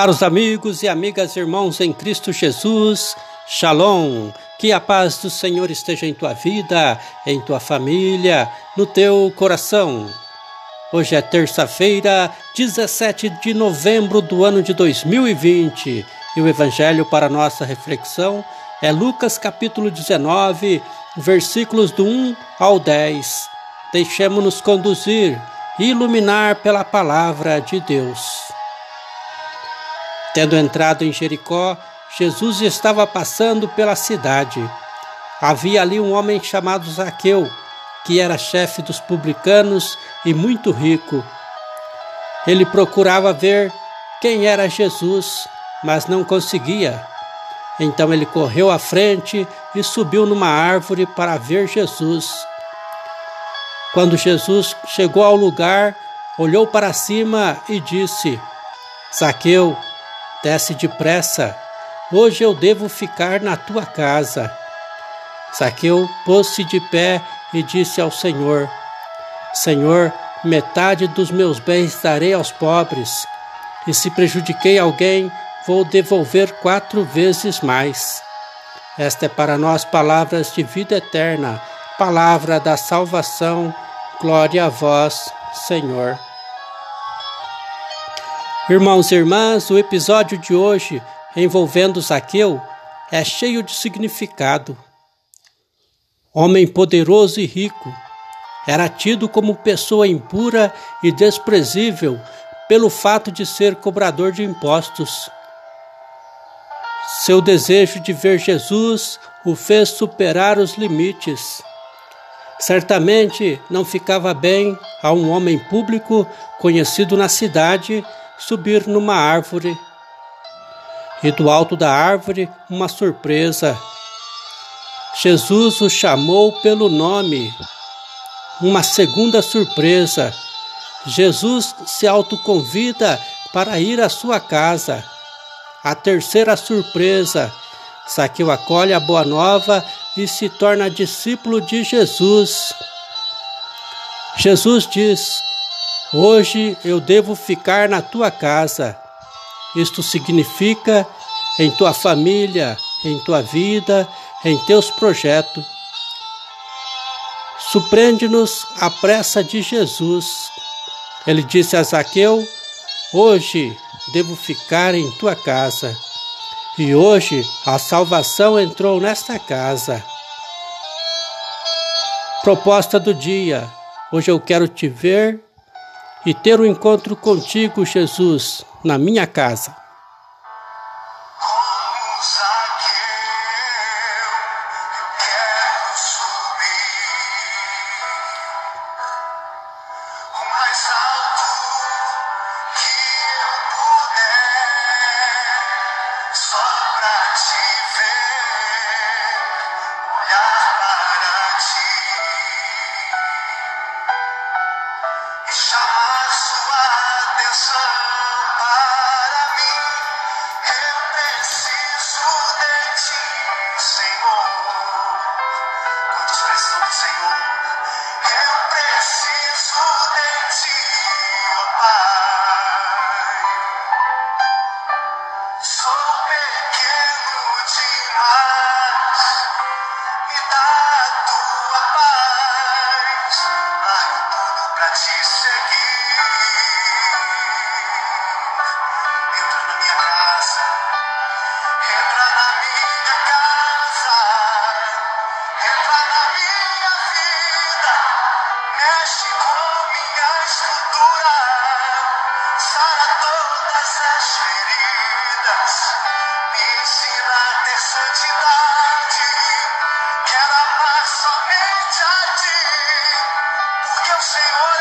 Caros amigos e amigas, irmãos em Cristo Jesus, Shalom. Que a paz do Senhor esteja em tua vida, em tua família, no teu coração. Hoje é terça-feira, 17 de novembro do ano de 2020, e o evangelho para nossa reflexão é Lucas capítulo 19, versículos do 1 ao 10. Deixemos-nos conduzir e iluminar pela palavra de Deus. Tendo entrado em Jericó, Jesus estava passando pela cidade. Havia ali um homem chamado Zaqueu, que era chefe dos publicanos e muito rico. Ele procurava ver quem era Jesus, mas não conseguia. Então ele correu à frente e subiu numa árvore para ver Jesus. Quando Jesus chegou ao lugar, olhou para cima e disse: Zaqueu, Desce depressa, hoje eu devo ficar na tua casa. Zaqueu pôs-se de pé e disse ao Senhor: Senhor, metade dos meus bens darei aos pobres, e se prejudiquei alguém, vou devolver quatro vezes mais. Esta é para nós palavras de vida eterna, palavra da salvação. Glória a vós, Senhor. Irmãos e irmãs, o episódio de hoje envolvendo Zaqueu é cheio de significado. Homem poderoso e rico, era tido como pessoa impura e desprezível pelo fato de ser cobrador de impostos. Seu desejo de ver Jesus o fez superar os limites. Certamente não ficava bem a um homem público conhecido na cidade subir numa árvore. E do alto da árvore, uma surpresa. Jesus o chamou pelo nome. Uma segunda surpresa. Jesus se autoconvida para ir à sua casa. A terceira surpresa. Saqueu acolhe a boa nova e se torna discípulo de Jesus. Jesus diz: Hoje eu devo ficar na tua casa. Isto significa em tua família, em tua vida, em teus projetos. Surpreende-nos a pressa de Jesus. Ele disse a Zaqueu: Hoje devo ficar em tua casa. E hoje a salvação entrou nesta casa. Proposta do dia: Hoje eu quero te ver e ter um encontro contigo, Jesus, na minha casa. chamar sua atenção. Senhor.